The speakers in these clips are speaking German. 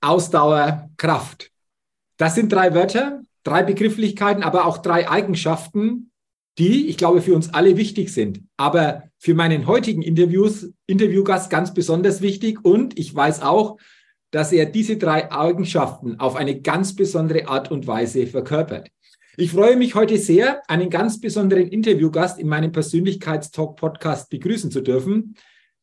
Ausdauer, Kraft. Das sind drei Wörter, drei Begrifflichkeiten, aber auch drei Eigenschaften, die, ich glaube, für uns alle wichtig sind. Aber für meinen heutigen Interviews, Interviewgast ganz besonders wichtig. Und ich weiß auch, dass er diese drei Eigenschaften auf eine ganz besondere Art und Weise verkörpert. Ich freue mich heute sehr, einen ganz besonderen Interviewgast in meinem Persönlichkeitstalk-Podcast begrüßen zu dürfen,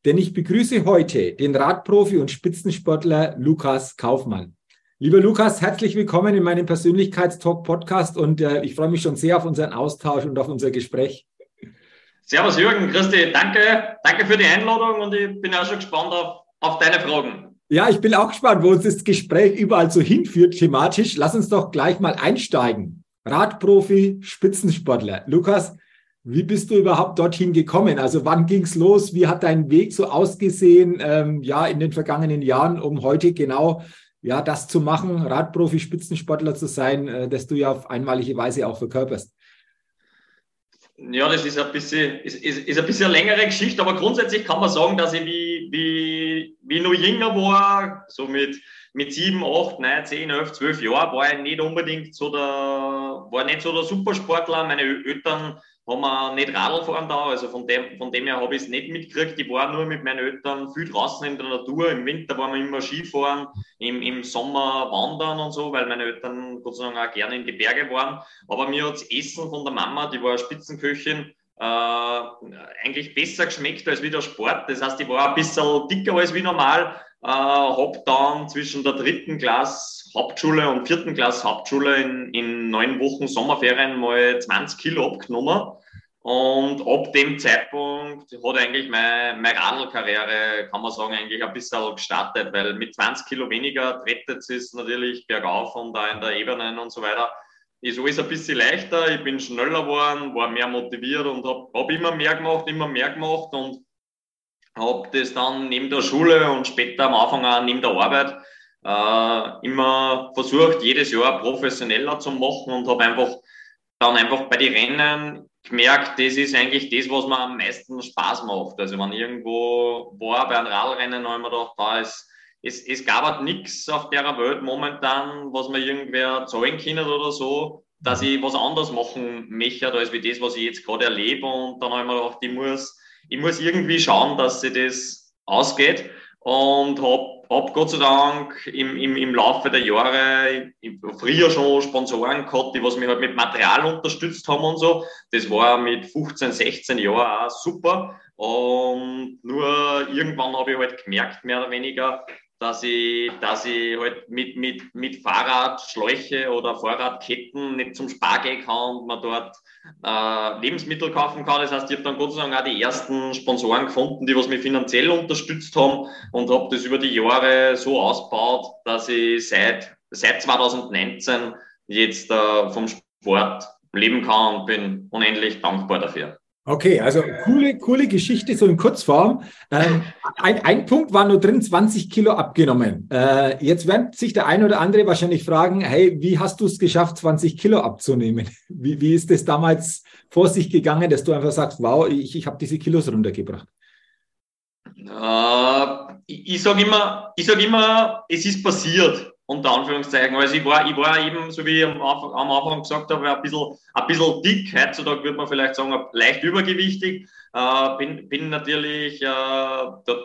denn ich begrüße heute den Radprofi und Spitzensportler Lukas Kaufmann. Lieber Lukas, herzlich willkommen in meinem Persönlichkeitstalk-Podcast und äh, ich freue mich schon sehr auf unseren Austausch und auf unser Gespräch. Servus Jürgen, Christi, danke, danke für die Einladung und ich bin auch schon gespannt auf, auf deine Fragen. Ja, ich bin auch gespannt, wo uns das Gespräch überall so hinführt thematisch. Lass uns doch gleich mal einsteigen. Radprofi, Spitzensportler. Lukas, wie bist du überhaupt dorthin gekommen? Also wann ging es los? Wie hat dein Weg so ausgesehen, ähm, ja, in den vergangenen Jahren, um heute genau ja, das zu machen, Radprofi, Spitzensportler zu sein, äh, das du ja auf einmalige Weise auch verkörperst? Ja, das ist ein bisschen, ist, ist, ist ein bisschen eine längere Geschichte, aber grundsätzlich kann man sagen, dass ich wie, wie, wie noch jünger war, so mit mit sieben, acht, neun, zehn, elf, zwölf Jahren war ich nicht unbedingt so der, war nicht so der Supersportler. Meine Eltern haben wir nicht Radl fahren da, also von dem, von dem her habe ich es nicht mitgekriegt. Ich war nur mit meinen Eltern viel draußen in der Natur. Im Winter waren wir immer Skifahren, im, im Sommer wandern und so, weil meine Eltern Gott sei Dank auch gerne in die Berge waren. Aber mir hat Essen von der Mama, die war Spitzenköchin, äh, eigentlich besser geschmeckt als wie der Sport. Das heißt, ich war ein bisschen dicker als wie normal, äh, habe dann zwischen der dritten Klasse Hauptschule und vierten Klasse Hauptschule in, in neun Wochen Sommerferien mal 20 Kilo abgenommen. Und ab dem Zeitpunkt hat eigentlich meine, meine Radlkarriere, kann man sagen, eigentlich ein bisschen gestartet, weil mit 20 Kilo weniger trettet es natürlich bergauf und da in der Ebene und so weiter. Ist alles ein bisschen leichter, ich bin schneller geworden, war mehr motiviert und habe hab immer mehr gemacht, immer mehr gemacht und habe das dann neben der Schule und später am Anfang auch neben der Arbeit äh, immer versucht, jedes Jahr professioneller zu machen und habe einfach dann einfach bei den Rennen gemerkt, das ist eigentlich das, was mir am meisten Spaß macht. Also wenn ich irgendwo war bei einem Radrennen, habe ich mir gedacht, da ist, es, es gab halt nichts auf der Welt momentan, was mir irgendwer zahlen kann oder so, dass ich was anderes machen möchte, als wie das, was ich jetzt gerade erlebe. Und dann habe ich mir gedacht, ich muss ich muss irgendwie schauen, dass sich das ausgeht und habe hab Gott sei Dank im, im, im Laufe der Jahre früher schon Sponsoren gehabt, die was mich halt mit Material unterstützt haben und so. Das war mit 15, 16 Jahren auch super. Und nur irgendwann habe ich halt gemerkt, mehr oder weniger, dass ich, dass ich halt mit, mit, mit Fahrradschläuche oder Fahrradketten nicht zum Spar gehen kann und man dort äh, Lebensmittel kaufen kann. Das heißt, ich habe dann Gott sei Dank auch die ersten Sponsoren gefunden, die was mich finanziell unterstützt haben und habe das über die Jahre so ausgebaut, dass ich seit, seit 2019 jetzt äh, vom Sport leben kann und bin unendlich dankbar dafür. Okay, also coole, coole Geschichte, so in Kurzform. Ähm, ein, ein Punkt war nur drin, 20 Kilo abgenommen. Äh, jetzt wird sich der eine oder andere wahrscheinlich fragen, hey, wie hast du es geschafft, 20 Kilo abzunehmen? Wie, wie ist es damals vor sich gegangen, dass du einfach sagst, wow, ich, ich habe diese Kilos runtergebracht? Äh, ich, ich sage immer, ich sag immer, es ist passiert unter Anführungszeichen. Also ich war, ich war eben, so wie ich am Anfang, gesagt habe, ein bisschen, ein bisschen dick. Heutzutage würde man vielleicht sagen, leicht übergewichtig. Äh, bin, bin natürlich äh,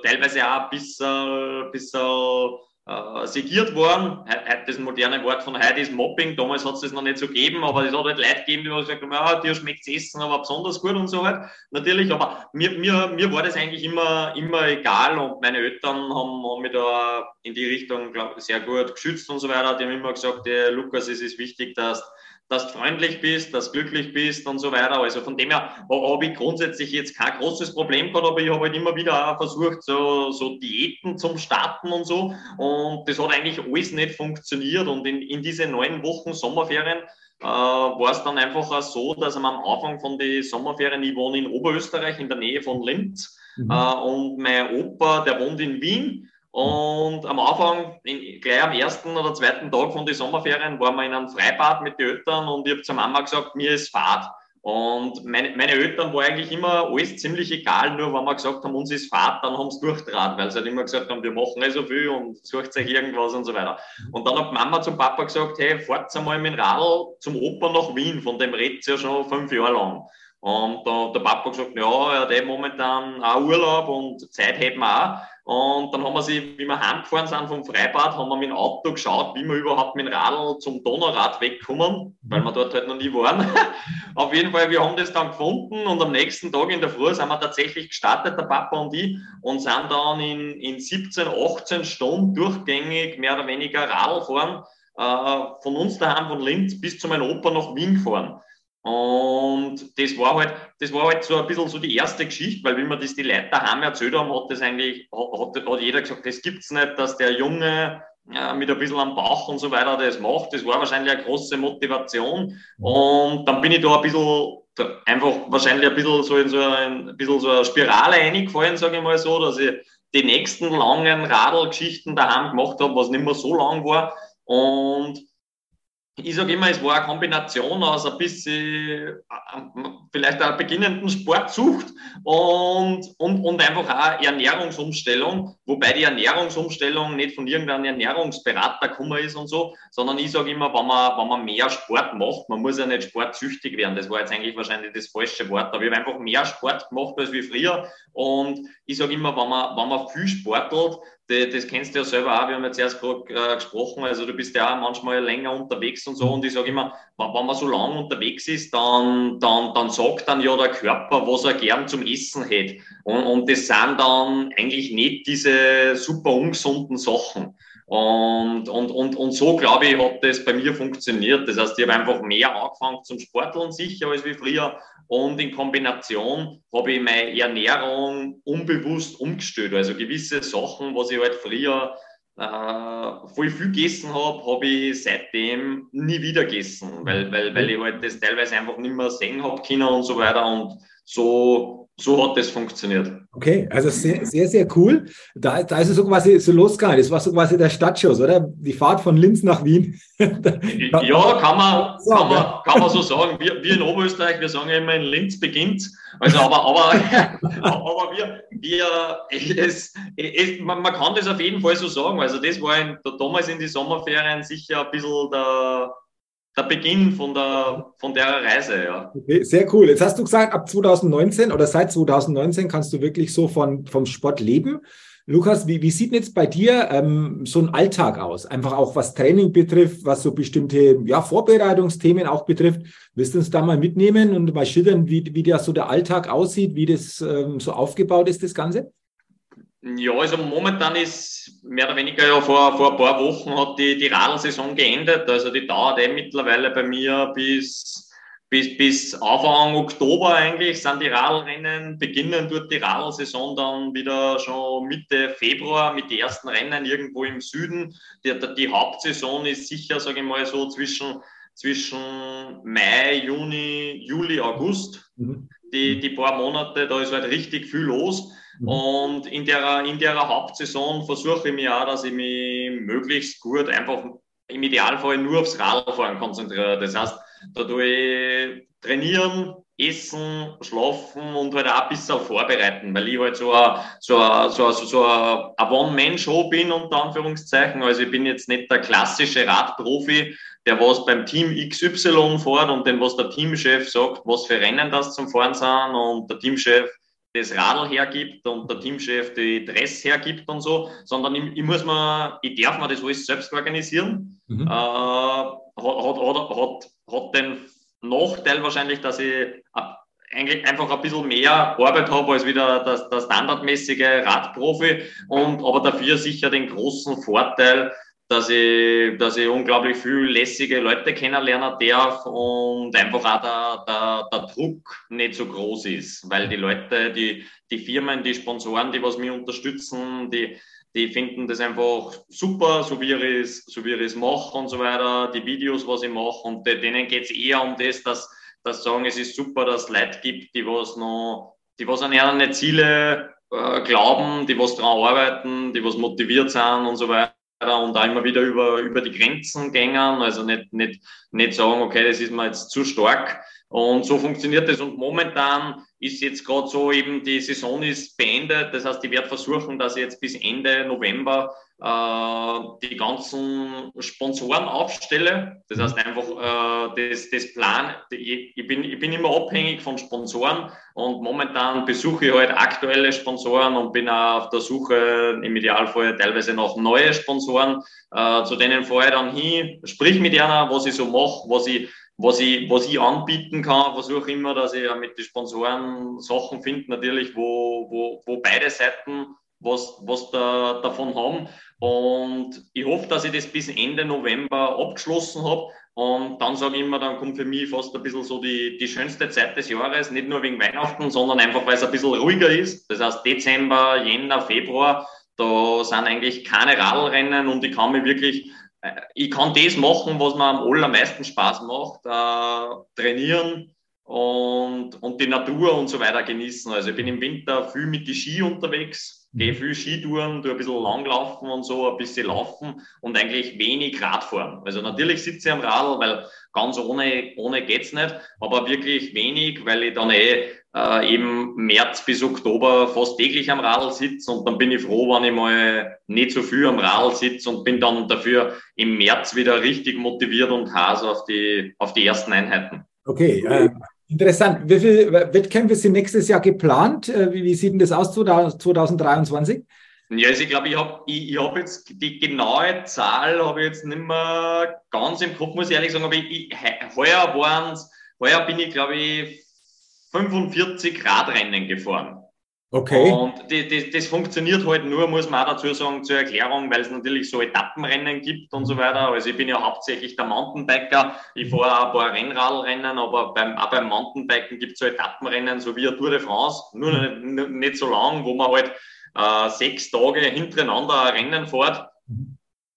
teilweise auch ein bisschen, bisschen äh, segiert worden. Das moderne Wort von heute ist Mobbing. Damals hat es das noch nicht so gegeben, aber es hat halt Leute gegeben, die haben gesagt haben, ja, dir schmeckt Essen, aber besonders gut und so halt. Natürlich, aber mir, mir, mir war das eigentlich immer, immer egal und meine Eltern haben, haben mich da in die Richtung, glaube ich, sehr gut geschützt und so weiter. Die haben immer gesagt, Lukas, es ist wichtig, dass dass du freundlich bist, dass du glücklich bist und so weiter. Also von dem her habe ich grundsätzlich jetzt kein großes Problem gehabt, aber ich habe halt immer wieder versucht, so, so Diäten zum Starten und so. Und das hat eigentlich alles nicht funktioniert. Und in, in diese neun Wochen Sommerferien äh, war es dann einfach auch so, dass am Anfang von den Sommerferien, ich wohne in Oberösterreich in der Nähe von Linz mhm. äh, und mein Opa, der wohnt in Wien und am Anfang, in, gleich am ersten oder zweiten Tag von den Sommerferien, waren wir in einem Freibad mit den Eltern und ich habe zur Mama gesagt, mir ist Fahrt. Und meine, meine Eltern war eigentlich immer alles ziemlich egal, nur wenn wir gesagt haben, uns ist Fahrt, dann haben sie durchdraht, weil sie halt immer gesagt haben, wir machen eh so viel und sucht euch irgendwas und so weiter. Und dann hat Mama zum Papa gesagt, hey, fahrt einmal mit dem Radl zum Opa nach Wien, von dem redet ja schon fünf Jahre lang. Und da, der Papa gesagt, ja, er hat eh momentan auch Urlaub und Zeit hätten wir auch. Und dann haben wir sie, wie wir heimgefahren sind vom Freibad, haben wir mit dem Auto geschaut, wie wir überhaupt mit dem Radl zum Donaurad wegkommen, weil wir dort halt noch nie waren. Auf jeden Fall, wir haben das dann gefunden und am nächsten Tag in der Früh sind wir tatsächlich gestartet, der Papa und ich, und sind dann in, in 17, 18 Stunden durchgängig mehr oder weniger Radl fahren, äh, von uns daheim von Linz bis zu meinem Opa nach Wien gefahren. Und das war halt, das war halt so ein bisschen so die erste Geschichte, weil wenn wir das die Leute daheim erzählt haben, hat das eigentlich, hat, hat jeder gesagt, das gibt's nicht, dass der Junge äh, mit ein bisschen am Bauch und so weiter das macht. Das war wahrscheinlich eine große Motivation. Und dann bin ich da ein bisschen, einfach wahrscheinlich ein bisschen so in so ein, ein bisschen so eine Spirale reingefallen, sage ich mal so, dass ich die nächsten langen Radlgeschichten daheim gemacht habe, was nicht mehr so lang war. Und ich sage immer, es war eine Kombination aus ein bisschen, äh, vielleicht einer beginnenden Sportsucht und, und, und einfach auch Ernährungsumstellung, wobei die Ernährungsumstellung nicht von irgendeinem Ernährungsberater gekommen ist und so, sondern ich sage immer, wenn man, wenn man mehr Sport macht, man muss ja nicht sportsüchtig werden, das war jetzt eigentlich wahrscheinlich das falsche Wort, aber ich habe einfach mehr Sport gemacht als wie früher und ich sage immer, wenn man, wenn man viel sportelt, das kennst du ja selber auch, wir haben jetzt erst gerade äh, gesprochen, also du bist ja auch manchmal länger unterwegs und so und ich sage immer, wenn man so lange unterwegs ist, dann, dann, dann sagt dann ja der Körper, was er gern zum Essen hätte und, und das sind dann eigentlich nicht diese super ungesunden Sachen. Und, und, und, und so, glaube ich, hat das bei mir funktioniert. Das heißt, ich habe einfach mehr angefangen zum Sporteln sicher als wie früher. Und in Kombination habe ich meine Ernährung unbewusst umgestellt. Also gewisse Sachen, was ich halt früher äh, voll viel gegessen habe, habe ich seitdem nie wieder gegessen, weil, weil, weil ich halt das teilweise einfach nicht mehr sehen habe können und so weiter. Und so so hat das funktioniert. Okay, also sehr, sehr, sehr cool. Da, da ist es so quasi so losgegangen. Das war so quasi der Stadtschuss, oder? Die Fahrt von Linz nach Wien. ja, kann man, kann man, kann man so sagen. Wir, wir in Oberösterreich, wir sagen immer, in Linz beginnt. Also, aber, aber, aber wir, wir es, es, man, man kann das auf jeden Fall so sagen. Also, das war in, damals in die Sommerferien sicher ein bisschen der, der Beginn von der, von der Reise, ja. Okay, sehr cool. Jetzt hast du gesagt, ab 2019 oder seit 2019 kannst du wirklich so von, vom Sport leben. Lukas, wie, wie sieht jetzt bei dir ähm, so ein Alltag aus? Einfach auch was Training betrifft, was so bestimmte ja, Vorbereitungsthemen auch betrifft. Willst du uns da mal mitnehmen und mal schildern, wie, wie der, so der Alltag aussieht, wie das ähm, so aufgebaut ist, das Ganze? Ja, also momentan ist mehr oder weniger ja vor, vor ein paar Wochen hat die, die Radlsaison geendet. Also die dauert eh mittlerweile bei mir bis, bis, bis Anfang Oktober eigentlich sind die Radlrennen, beginnen dort die Radlsaison dann wieder schon Mitte Februar mit den ersten Rennen irgendwo im Süden. Die, die Hauptsaison ist sicher, sage ich mal, so zwischen, zwischen Mai, Juni, Juli, August. Mhm. Die, die paar Monate, da ist halt richtig viel los. Mhm. Und in der, in der Hauptsaison versuche ich mir auch, dass ich mich möglichst gut einfach im Idealfall nur aufs Radfahren konzentriere. Das heißt, da tue ich trainieren, essen, schlafen und halt auch ein bisschen vorbereiten, weil ich halt so ein, so ein, so ein, so ein One-Man-Show bin, unter Anführungszeichen. Also ich bin jetzt nicht der klassische Radprofi, der was beim Team XY fährt und den was der Teamchef sagt, was für Rennen das zum Fahren sind und der Teamchef das Radl hergibt und der Teamchef die Dress hergibt und so, sondern ich, ich muss mir, ich darf mir das alles selbst organisieren. Mhm. Äh, hat, hat, hat, hat den Nachteil wahrscheinlich, dass ich eigentlich einfach ein bisschen mehr Arbeit habe als wieder der, der standardmäßige Radprofi und aber dafür sicher den großen Vorteil, dass ich, dass ich unglaublich viel lässige Leute kennenlernen darf und einfach auch der, der, der Druck nicht so groß ist, weil die Leute, die, die Firmen, die Sponsoren, die was mich unterstützen, die, die finden das einfach super, so wie ich es, so wie ich es mache und so weiter, die Videos, was ich mache und denen geht es eher um das, dass, dass sagen, es ist super, dass es Leute gibt, die was noch, die was an ihre Ziele äh, glauben, die was daran arbeiten, die was motiviert sind und so weiter und da immer wieder über, über die Grenzen gängen, also nicht, nicht, nicht sagen, okay, das ist mir jetzt zu stark. Und so funktioniert das. Und momentan ist jetzt gerade so eben, die Saison ist beendet. Das heißt, ich werde versuchen, dass ich jetzt bis Ende November äh, die ganzen Sponsoren aufstelle. Das heißt einfach, äh, das, das Plan, ich, ich, bin, ich bin immer abhängig von Sponsoren und momentan besuche ich halt aktuelle Sponsoren und bin auch auf der Suche im Idealfall teilweise noch neue Sponsoren. Äh, zu denen fahre ich dann hin, sprich mit einer, was ich so mache, was ich was ich, was ich anbieten kann, versuche immer, dass ich mit den Sponsoren Sachen finde, natürlich, wo, wo, wo beide Seiten was, was da, davon haben. Und ich hoffe, dass ich das bis Ende November abgeschlossen habe. Und dann sage ich immer, dann kommt für mich fast ein bisschen so die, die schönste Zeit des Jahres, nicht nur wegen Weihnachten, sondern einfach, weil es ein bisschen ruhiger ist. Das heißt, Dezember, Jänner, Februar, da sind eigentlich keine Radlrennen und ich kann mich wirklich, ich kann das machen, was mir am allermeisten Spaß macht, äh, trainieren, und, und die Natur und so weiter genießen. Also ich bin im Winter viel mit die Ski unterwegs, gehe viel Skitouren, tue ein bisschen langlaufen und so, ein bisschen laufen und eigentlich wenig Radfahren. Also natürlich sitze ich am Radl, weil ganz ohne, ohne geht's nicht, aber wirklich wenig, weil ich dann eh äh, eben März bis Oktober fast täglich am Radl sitze und dann bin ich froh, wenn ich mal nicht so viel am Radl sitze und bin dann dafür im März wieder richtig motiviert und heiß auf die, auf die ersten Einheiten. Okay, äh, Interessant. Wie viele Wettkämpfe sind nächstes Jahr geplant? Äh, wie, wie sieht denn das aus 2023? Ja, also ich glaube, ich habe ich, ich hab jetzt die genaue Zahl habe ich jetzt nicht mehr ganz im Kopf, muss ich ehrlich sagen, aber ich, ich, heuer heuer bin ich, glaube ich, 45 Radrennen gefahren. Okay. Und das, das, das, funktioniert halt nur, muss man auch dazu sagen, zur Erklärung, weil es natürlich so Etappenrennen gibt und so weiter. Also ich bin ja hauptsächlich der Mountainbiker. Ich fahre auch ein paar Rennradrennen, aber beim, auch beim Mountainbiken gibt es so Etappenrennen, so wie Tour de France, nur nicht, nicht so lang, wo man halt äh, sechs Tage hintereinander ein Rennen fährt.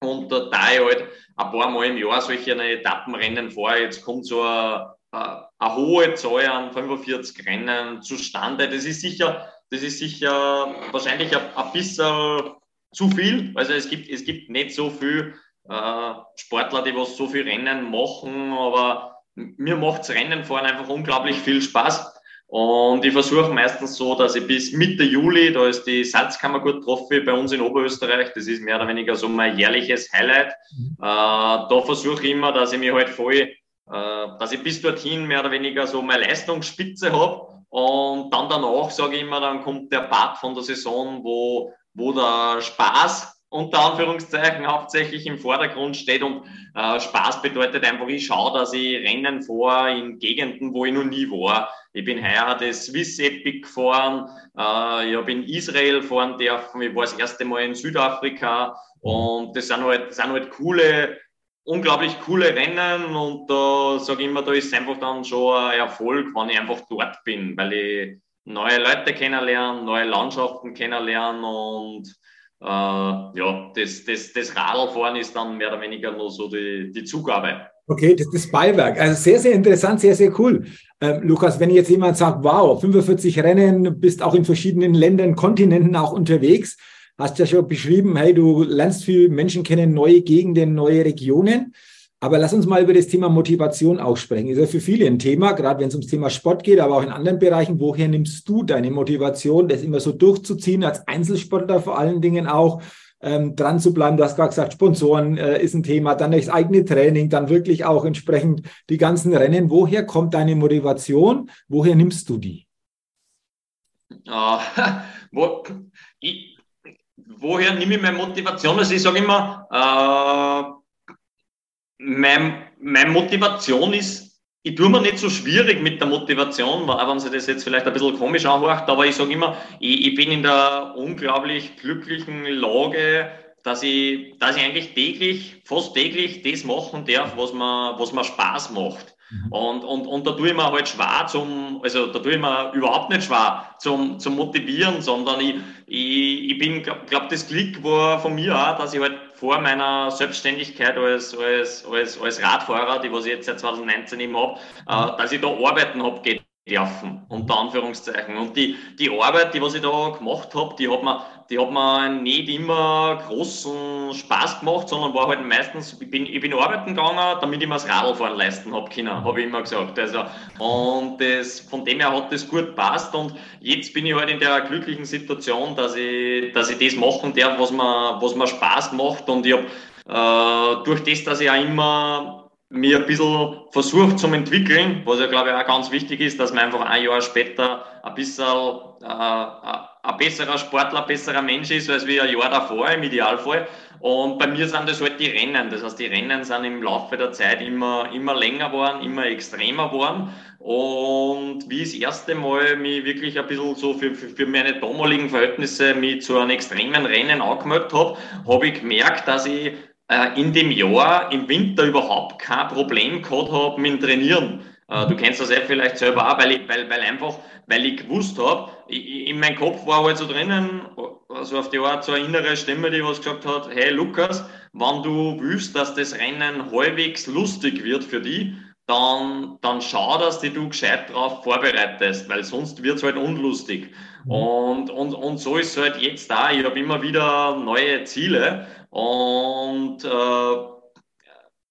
Und äh, da ich halt ein paar Mal im Jahr solche Etappenrennen fahre, jetzt kommt so eine, eine hohe Zahl an 45 Rennen zustande. Das ist sicher das ist sicher wahrscheinlich ein, ein bisschen zu viel. Also es gibt, es gibt nicht so viel äh, Sportler, die was so viel Rennen machen, aber mir macht das Rennen fahren einfach unglaublich viel Spaß. Und ich versuche meistens so, dass ich bis Mitte Juli, da ist die Salzkammergut Trophy bei uns in Oberösterreich, das ist mehr oder weniger so mein jährliches Highlight. Mhm. Äh, da versuche ich immer, dass ich mich halt voll, äh, dass ich bis dorthin mehr oder weniger so meine Leistungsspitze habe und dann danach, sage ich immer, dann kommt der Part von der Saison, wo, wo der Spaß unter Anführungszeichen hauptsächlich im Vordergrund steht. Und äh, Spaß bedeutet einfach, ich schaue, dass ich Rennen vor in Gegenden, wo ich noch nie war. Ich bin heuer das Swiss Epic gefahren, äh, ich habe in Israel fahren dürfen, ich war das erste Mal in Südafrika. Und das sind halt, das sind halt coole unglaublich coole Rennen und da sage ich immer, da ist einfach dann schon ein Erfolg, wenn ich einfach dort bin, weil ich neue Leute kennenlernen, neue Landschaften kennenlernen und äh, ja, das, das, das Radlfahren ist dann mehr oder weniger nur so die, die Zugabe. Okay, das ist Beiwerk. Also sehr, sehr interessant, sehr, sehr cool. Ähm, Lukas, wenn jetzt jemand sagt, wow, 45 Rennen, bist auch in verschiedenen Ländern, Kontinenten auch unterwegs, hast ja schon beschrieben, hey, du lernst viel Menschen kennen, neue Gegenden, neue Regionen. Aber lass uns mal über das Thema Motivation auch sprechen. Ist ja für viele ein Thema, gerade wenn es ums Thema Sport geht, aber auch in anderen Bereichen. Woher nimmst du deine Motivation, das immer so durchzuziehen, als Einzelsportler vor allen Dingen auch, ähm, dran zu bleiben? Du hast gerade gesagt, Sponsoren äh, ist ein Thema, dann das eigene Training, dann wirklich auch entsprechend die ganzen Rennen. Woher kommt deine Motivation? Woher nimmst du die? wo, ich, woher nehme ich meine Motivation? Also ich sage immer, äh, mein, meine Motivation ist, ich tue mir nicht so schwierig mit der Motivation, auch wenn sich das jetzt vielleicht ein bisschen komisch anhört, aber ich sage immer, ich, ich bin in der unglaublich glücklichen Lage, dass ich, dass ich eigentlich täglich, fast täglich das machen darf, was mir, was mir Spaß macht. Mhm. Und, und, und da tue ich mir halt schwer zum, also da tue ich mir überhaupt nicht schwer zum, zum Motivieren, sondern ich, ich, ich bin, glaube glaub, das Glück war von mir auch, dass ich halt vor meiner Selbstständigkeit als, als, als, als Radfahrer, die was ich jetzt seit 2019 eben habe, äh, dass ich da arbeiten habe dürfen, unter Anführungszeichen. Und die, die Arbeit, die was ich da gemacht habe, die hat mir, die hat mir nicht immer großen Spaß gemacht, sondern war halt meistens, ich bin, ich bin arbeiten gegangen, damit ich mir das Radlfahren leisten habe können, habe ich immer gesagt. Also, und das, von dem her hat das gut passt und jetzt bin ich halt in der glücklichen Situation, dass ich, dass ich das machen darf, was mir, was mir Spaß macht und ich habe äh, durch das, dass ich auch immer mir ein bisschen versucht zum entwickeln, was ja glaube ich auch ganz wichtig ist, dass man einfach ein Jahr später ein bisschen äh, ein besserer Sportler, ein besserer Mensch ist, als wie ein Jahr davor im Idealfall. Und bei mir sind das halt die Rennen. Das heißt, die Rennen sind im Laufe der Zeit immer, immer länger geworden, immer extremer geworden. Und wie ich das erste Mal mich wirklich ein bisschen so für, für, für meine damaligen Verhältnisse mit zu einem extremen Rennen angemeldet habe, habe ich gemerkt, dass ich äh, in dem Jahr im Winter überhaupt kein Problem gehabt habe mit dem Trainieren. Äh, du kennst das ja vielleicht selber auch, weil, ich, weil, weil einfach, weil ich gewusst habe, in meinem Kopf war halt so drinnen, also auf die Art so eine innere Stimme, die was gesagt hat, hey Lukas, wenn du willst, dass das Rennen halbwegs lustig wird für dich, dann, dann schau, dass dich du gescheit drauf vorbereitest, weil sonst wird es halt unlustig. Mhm. Und, und, und so ist es halt jetzt da. Ich habe immer wieder neue Ziele und äh,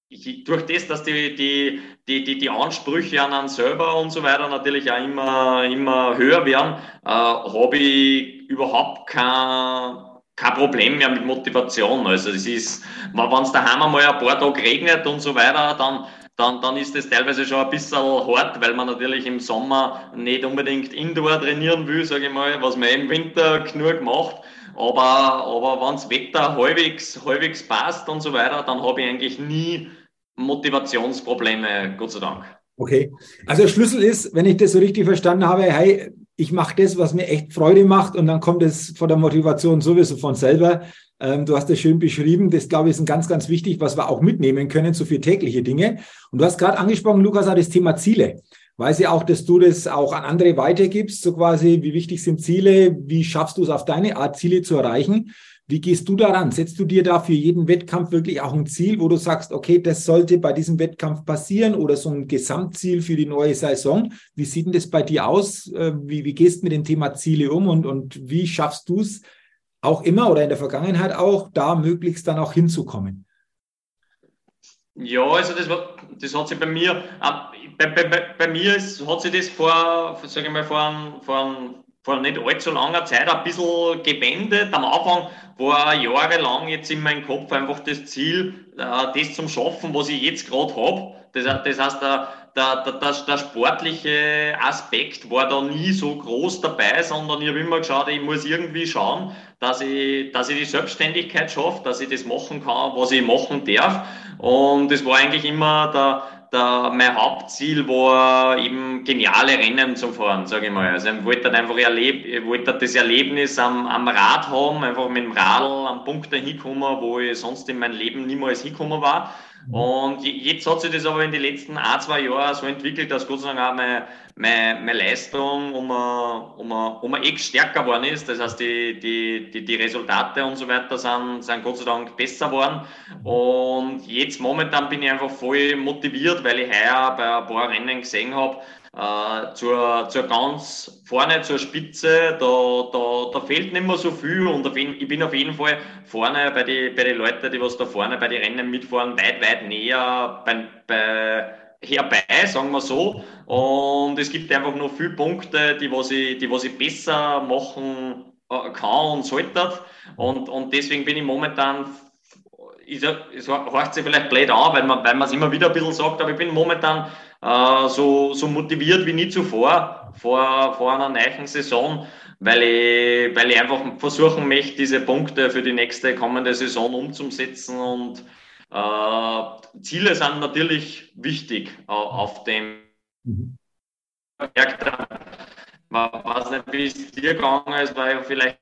ich, durch das, dass die, die, die, die, die Ansprüche an einen selber und so weiter natürlich auch immer, immer höher werden, äh, habe ich überhaupt kein, kein Problem mehr mit Motivation. Also es ist, wenn es daheim einmal ein paar Tage regnet und so weiter, dann, dann, dann ist das teilweise schon ein bisschen hart, weil man natürlich im Sommer nicht unbedingt Indoor trainieren will, sage ich mal, was man im Winter genug macht. Aber, aber wenn das Wetter halbwegs, halbwegs passt und so weiter, dann habe ich eigentlich nie Motivationsprobleme, Gott sei Dank. Okay, also Schlüssel ist, wenn ich das so richtig verstanden habe, hey, ich mache das, was mir echt Freude macht und dann kommt es von der Motivation sowieso von selber. Ähm, du hast das schön beschrieben. Das, glaube ich, ist ein ganz, ganz wichtig, was wir auch mitnehmen können, so für tägliche Dinge. Und du hast gerade angesprochen, Lukas, auch das Thema Ziele weiß ja auch, dass du das auch an andere weitergibst, so quasi, wie wichtig sind Ziele, wie schaffst du es auf deine Art, Ziele zu erreichen? Wie gehst du daran? Setzt du dir da für jeden Wettkampf wirklich auch ein Ziel, wo du sagst, okay, das sollte bei diesem Wettkampf passieren oder so ein Gesamtziel für die neue Saison? Wie sieht denn das bei dir aus? Äh, wie, wie gehst du mit dem Thema Ziele um und, und wie schaffst du es auch immer oder in der Vergangenheit auch, da möglichst dann auch hinzukommen? Ja, also das, das hat sich bei mir, äh, bei, bei, bei mir ist, hat sich das vor, sage ich mal, vor, vor, vor nicht allzu langer Zeit ein bisschen gewendet. Am Anfang war jahrelang jetzt in meinem Kopf einfach das Ziel, äh, das zum Schaffen, was ich jetzt gerade habe. Das, das heißt, der, der, der, der, sportliche Aspekt war da nie so groß dabei, sondern ich habe immer geschaut, ich muss irgendwie schauen, dass ich, dass ich die Selbstständigkeit schaffe, dass ich das machen kann, was ich machen darf. Und das war eigentlich immer der, der, mein Hauptziel war eben geniale Rennen zu fahren, sage ich mal. Also ich wollte dann einfach erleb, ich wollte das Erlebnis am, am Rad haben, einfach mit dem Radl am Punkt hinkommen, wo ich sonst in meinem Leben niemals hinkommen war. Mhm. Und jetzt hat sich das aber in den letzten ein, zwei Jahren so entwickelt, dass Gott sei Dank auch meine, meine, meine Leistung um, um, um ein Eck stärker geworden ist. Das heißt, die, die, die, die Resultate und so weiter sind, sind Gott sei Dank besser geworden. Mhm. Und jetzt momentan bin ich einfach voll motiviert, weil ich heuer bei ein paar Rennen gesehen habe, äh, zur, zur ganz vorne, zur Spitze, da, da, da fehlt nicht mehr so viel und jeden, ich bin auf jeden Fall vorne bei den bei die Leuten, die was da vorne bei den Rennen mitfahren, weit, weit näher bei, bei herbei, sagen wir so. Und es gibt einfach noch viele Punkte, die was ich, die was ich besser machen äh, kann und sollte. Und, und deswegen bin ich momentan ist, es hört sich vielleicht blöd an, weil man es immer wieder ein bisschen sagt, aber ich bin momentan äh, so, so motiviert wie nie zuvor vor, vor einer neuen Saison, weil ich, weil ich einfach versuchen möchte, diese Punkte für die nächste kommende Saison umzusetzen und äh, Ziele sind natürlich wichtig äh, auf dem mhm. Man weiß nicht, es dir gegangen ist, weil vielleicht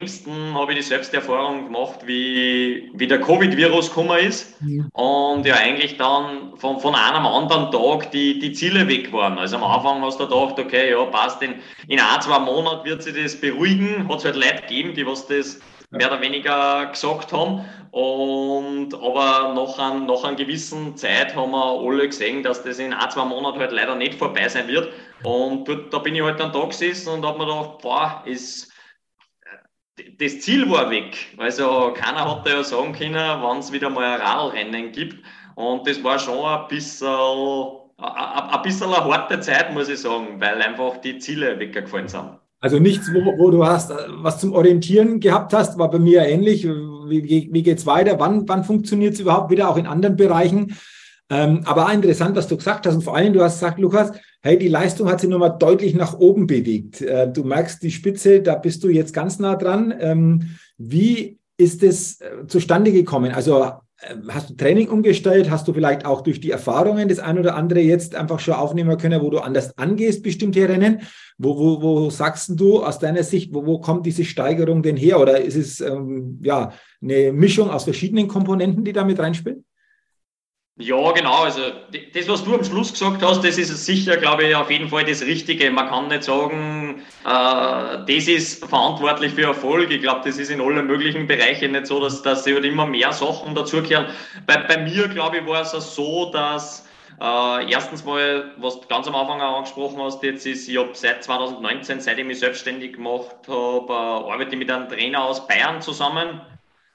längsten habe ich die Selbsterfahrung gemacht, wie, wie der Covid-Virus gekommen ist ja. und ja eigentlich dann von, von einem anderen Tag die, die Ziele weg waren. Also am Anfang hast du gedacht, okay, ja, passt, in, in ein, zwei Monaten wird sich das beruhigen. Hat es halt Leute gegeben, die was das mehr oder weniger gesagt haben. Und aber nach, ein, nach einer gewissen Zeit haben wir alle gesehen, dass das in ein, zwei Monaten halt leider nicht vorbei sein wird. Und dort, da bin ich halt dann da gesessen und habe mir gedacht, boah, ist das Ziel war weg. Also keiner hat ja sagen können, wann es wieder mal ein Radlrennen gibt. Und das war schon ein bisschen, ein bisschen eine harte Zeit, muss ich sagen, weil einfach die Ziele weggefallen sind. Also nichts, wo, wo, du hast was zum Orientieren gehabt hast, war bei mir ähnlich. Wie, wie geht es weiter? Wann, wann funktioniert es überhaupt wieder, auch in anderen Bereichen? Ähm, aber interessant, was du gesagt hast. Und vor allem, du hast gesagt, Lukas, hey, die Leistung hat sich nochmal deutlich nach oben bewegt. Äh, du merkst die Spitze, da bist du jetzt ganz nah dran. Ähm, wie ist es äh, zustande gekommen? Also äh, hast du Training umgestellt? Hast du vielleicht auch durch die Erfahrungen das ein oder andere jetzt einfach schon aufnehmen können, wo du anders angehst, bestimmte Rennen? Wo, wo, wo sagst du aus deiner Sicht, wo, wo kommt diese Steigerung denn her? Oder ist es ähm, ja eine Mischung aus verschiedenen Komponenten, die da mit reinspielen? Ja, genau. Also das, was du am Schluss gesagt hast, das ist sicher, glaube ich, auf jeden Fall das Richtige. Man kann nicht sagen, äh, das ist verantwortlich für Erfolg. Ich glaube, das ist in allen möglichen Bereichen nicht so, dass, dass halt immer mehr Sachen dazugehören. Bei, bei mir, glaube ich, war es auch so, dass äh, erstens mal, was du ganz am Anfang auch angesprochen hast, jetzt ist, ich habe seit 2019, seit ich mich selbstständig gemacht habe, äh, arbeite ich mit einem Trainer aus Bayern zusammen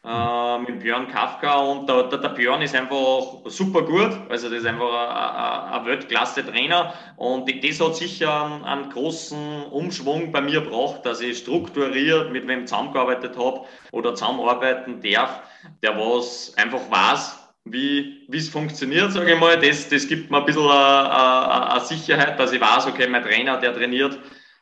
äh, mit Björn Kafka und der, der, der, Björn ist einfach super gut, also das ist einfach ein, Weltklasse-Trainer und das hat sicher einen, einen, großen Umschwung bei mir gebracht, dass ich strukturiert mit wem zusammengearbeitet habe oder zusammenarbeiten darf, der was einfach weiß, wie es funktioniert, sage ich mal. Das, das gibt mir ein bisschen eine Sicherheit, dass ich weiß, okay, mein Trainer, der trainiert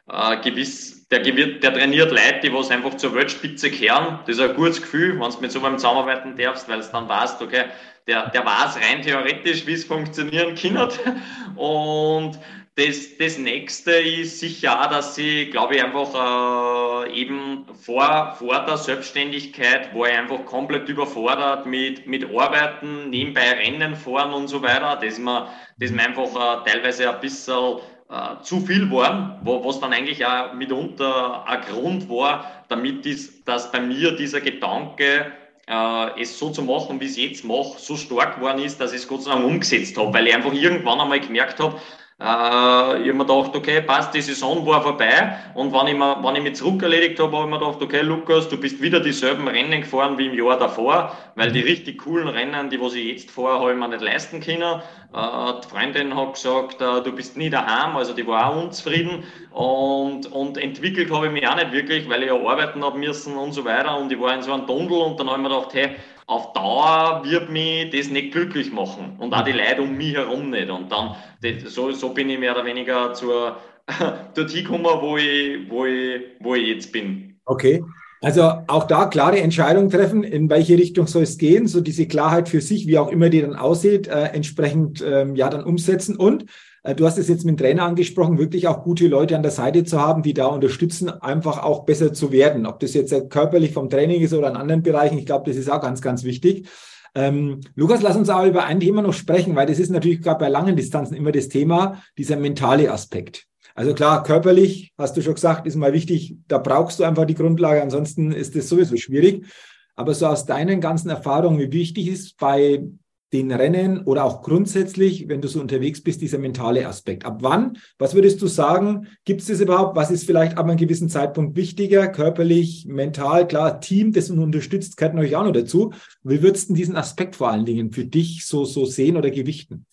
äh, gewiss der, der trainiert Leute, die was einfach zur Weltspitze kehren. Das ist ein gutes Gefühl, wenn du mit so einem zusammenarbeiten darfst, weil es dann weißt, okay, der, der weiß rein theoretisch, wie es funktionieren kann. Und das, das nächste ist sicher auch, dass ich, glaube ich, einfach äh, eben vor, vor der Selbstständigkeit war ich einfach komplett überfordert mit, mit Arbeiten, nebenbei Rennen fahren und so weiter. Das ist mir, das ist mir einfach äh, teilweise ein bisschen äh, zu viel waren, wo, was dann eigentlich auch mitunter ein Grund war, damit ist, dass bei mir dieser Gedanke, äh, es so zu machen, wie ich es jetzt mache, so stark geworden ist, dass ich es Gott sei Dank umgesetzt habe, weil ich einfach irgendwann einmal gemerkt habe, äh, ich habe mir gedacht, okay, passt, die Saison war vorbei. Und wenn ich, mir, wenn ich mich zurück erledigt habe, habe ich mir gedacht, okay, Lukas, du bist wieder dieselben Rennen gefahren wie im Jahr davor, weil die richtig coolen Rennen, die was ich jetzt fahre, habe ich mir nicht leisten können. Äh, die Freundin hat gesagt, äh, du bist nie daheim, also die war auch unzufrieden. Und, und entwickelt habe ich mich auch nicht wirklich, weil ich ja arbeiten habe müssen und so weiter. Und ich war in so einem Tunnel und dann habe ich mir gedacht, hey, auf Dauer wird mich das nicht glücklich machen und auch die Leute um mich herum nicht. Und dann, das, so, so bin ich mehr oder weniger zur, dorthin gekommen, wo ich, wo, ich, wo ich jetzt bin. Okay. Also auch da klare Entscheidungen treffen, in welche Richtung soll es gehen, so diese Klarheit für sich, wie auch immer die dann aussieht, äh, entsprechend ähm, ja dann umsetzen und du hast es jetzt mit dem Trainer angesprochen, wirklich auch gute Leute an der Seite zu haben, die da unterstützen, einfach auch besser zu werden. Ob das jetzt körperlich vom Training ist oder in anderen Bereichen, ich glaube, das ist auch ganz, ganz wichtig. Ähm, Lukas, lass uns aber über ein Thema noch sprechen, weil das ist natürlich gerade bei langen Distanzen immer das Thema, dieser mentale Aspekt. Also klar, körperlich, hast du schon gesagt, ist mal wichtig, da brauchst du einfach die Grundlage, ansonsten ist das sowieso schwierig. Aber so aus deinen ganzen Erfahrungen, wie wichtig ist bei den Rennen oder auch grundsätzlich, wenn du so unterwegs bist, dieser mentale Aspekt. Ab wann, was würdest du sagen, gibt es das überhaupt? Was ist vielleicht ab einem gewissen Zeitpunkt wichtiger, körperlich, mental? Klar, Team, das unterstützt, gehört natürlich auch noch dazu. Wie würdest du diesen Aspekt vor allen Dingen für dich so, so sehen oder gewichten?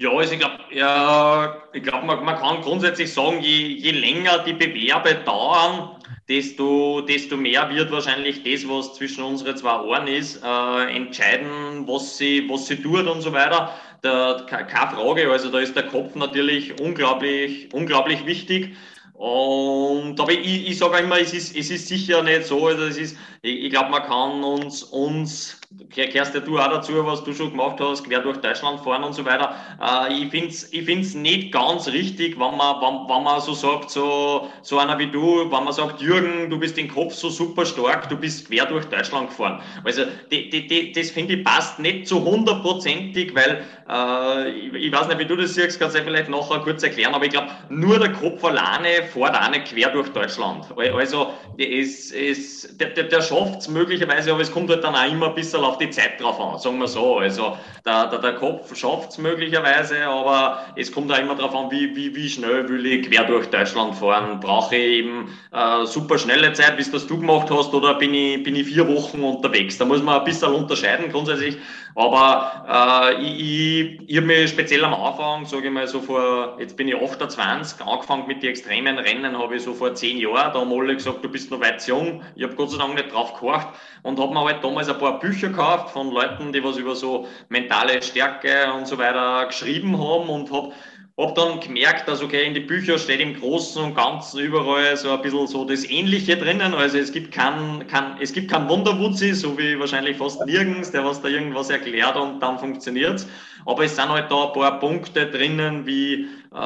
Ja, also ich glaube, ja, ich glaub, man, man kann grundsätzlich sagen, je, je länger die Bewerbe dauern, desto, desto mehr wird wahrscheinlich das, was zwischen unseren zwei Ohren ist, äh, entscheiden, was sie, was sie tut und so weiter. Da, keine Frage, also da ist der Kopf natürlich unglaublich, unglaublich wichtig. Und aber ich, ich sage immer, es ist, es ist sicher nicht so, also es ist, ich, ich glaube, man kann uns, uns, kehrst ja du auch dazu, was du schon gemacht hast, quer durch Deutschland fahren und so weiter. Äh, ich finde es ich find's nicht ganz richtig, wenn man, wenn, wenn man so sagt, so, so einer wie du, wenn man sagt, Jürgen, du bist den Kopf so super stark, du bist quer durch Deutschland gefahren. Also die, die, die, das finde ich passt nicht so hundertprozentig, weil äh, ich, ich, weiß nicht, wie du das siehst, kannst du vielleicht nachher kurz erklären, aber ich glaube, nur der Kopf alleine fährt auch nicht quer durch Deutschland. Also es, es, der, der, der schafft es möglicherweise, aber es kommt halt dann auch immer ein bisschen auf die Zeit drauf an, sagen wir so. Also der, der, der Kopf schafft es möglicherweise, aber es kommt auch immer darauf an, wie, wie, wie schnell will ich quer durch Deutschland fahren. Brauche ich eben äh, super schnelle Zeit, es das du gemacht hast, oder bin ich, bin ich vier Wochen unterwegs? Da muss man ein bisschen unterscheiden grundsätzlich. Aber äh, ich, ich, ich habe mich speziell am Anfang, sage ich mal, so vor, jetzt bin ich 28, angefangen mit den extremen Rennen, habe ich so vor zehn Jahren, da haben alle gesagt, du bist noch weit jung. Ich habe Gott sei Dank nicht drauf gehorcht und habe mir halt damals ein paar Bücher gekauft von Leuten, die was über so mentale Stärke und so weiter geschrieben haben und habe habe dann gemerkt, dass okay, in die Bücher steht im Großen und Ganzen überall so ein bisschen so das Ähnliche drinnen. Also es gibt kein, kein, es gibt kein Wunderwutzi, so wie wahrscheinlich fast nirgends, der was da irgendwas erklärt und dann funktioniert's. Aber es sind halt da ein paar Punkte drinnen, wie äh,